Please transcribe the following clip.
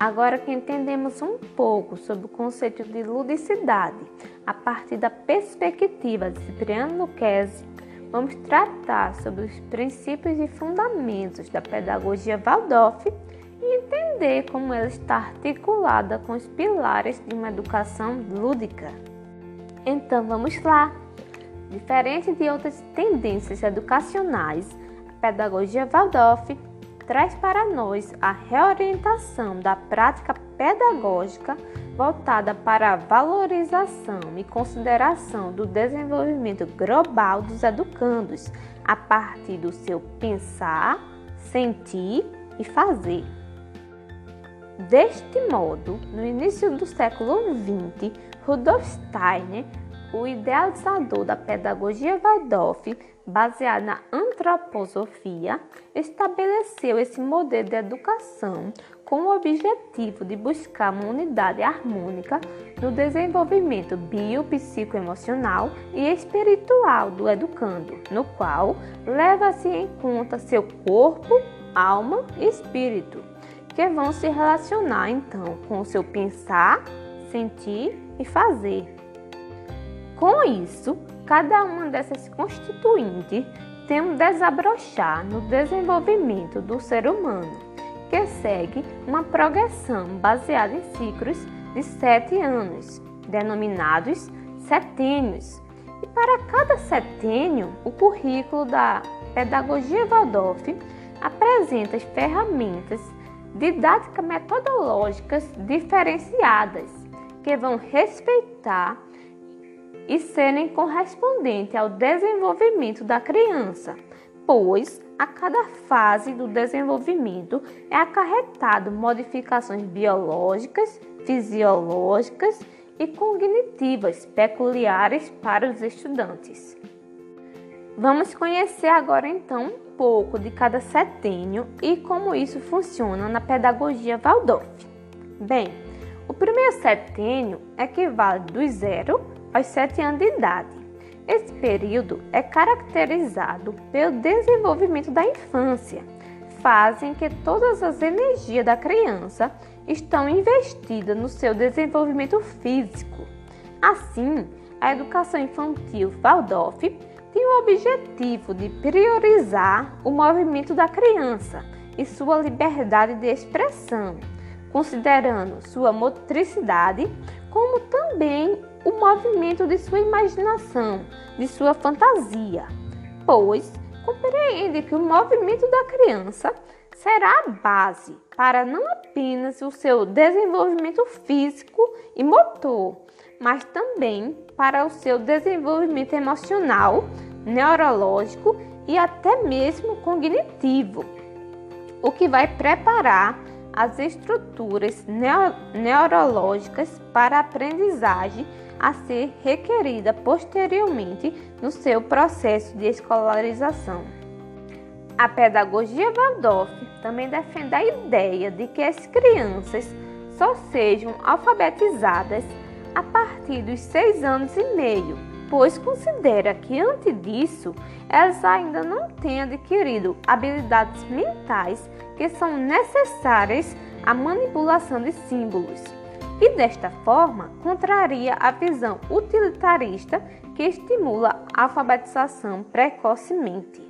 Agora que entendemos um pouco sobre o conceito de ludicidade a partir da perspectiva de Cipriano Lucchesi, vamos tratar sobre os princípios e fundamentos da pedagogia Waldorf e entender como ela está articulada com os pilares de uma educação lúdica. Então vamos lá! Diferente de outras tendências educacionais, a pedagogia Waldorf traz para nós a reorientação da prática pedagógica voltada para a valorização e consideração do desenvolvimento global dos educandos a partir do seu pensar, sentir e fazer. Deste modo, no início do século XX, Rudolf Steiner o idealizador da pedagogia Waldorf, baseada na antroposofia, estabeleceu esse modelo de educação com o objetivo de buscar uma unidade harmônica no desenvolvimento biopsicoemocional e espiritual do educando, no qual leva-se em conta seu corpo, alma e espírito, que vão se relacionar então com o seu pensar, sentir e fazer. Com isso, cada uma dessas constituintes tem um desabrochar no desenvolvimento do ser humano, que segue uma progressão baseada em ciclos de sete anos, denominados setênios. E para cada setênio, o currículo da Pedagogia Waldorf apresenta as ferramentas didáticas metodológicas diferenciadas que vão respeitar e serem correspondentes ao desenvolvimento da criança, pois a cada fase do desenvolvimento é acarretado modificações biológicas, fisiológicas e cognitivas peculiares para os estudantes. Vamos conhecer agora então um pouco de cada setênio e como isso funciona na pedagogia Waldorf. Bem, o primeiro setênio equivale do zero aos 7 anos de idade. Esse período é caracterizado pelo desenvolvimento da infância, fase em que todas as energias da criança estão investidas no seu desenvolvimento físico. Assim, a educação infantil Waldorf tem o objetivo de priorizar o movimento da criança e sua liberdade de expressão, considerando sua motricidade como também o movimento de sua imaginação, de sua fantasia, pois compreende que o movimento da criança será a base para não apenas o seu desenvolvimento físico e motor, mas também para o seu desenvolvimento emocional, neurológico e até mesmo cognitivo, o que vai preparar as estruturas neurológicas para a aprendizagem a ser requerida posteriormente no seu processo de escolarização. A pedagogia Waldorf também defende a ideia de que as crianças só sejam alfabetizadas a partir dos seis anos e meio, pois considera que antes disso elas ainda não têm adquirido habilidades mentais que são necessárias à manipulação de símbolos e desta forma contraria a visão utilitarista que estimula a alfabetização precocemente.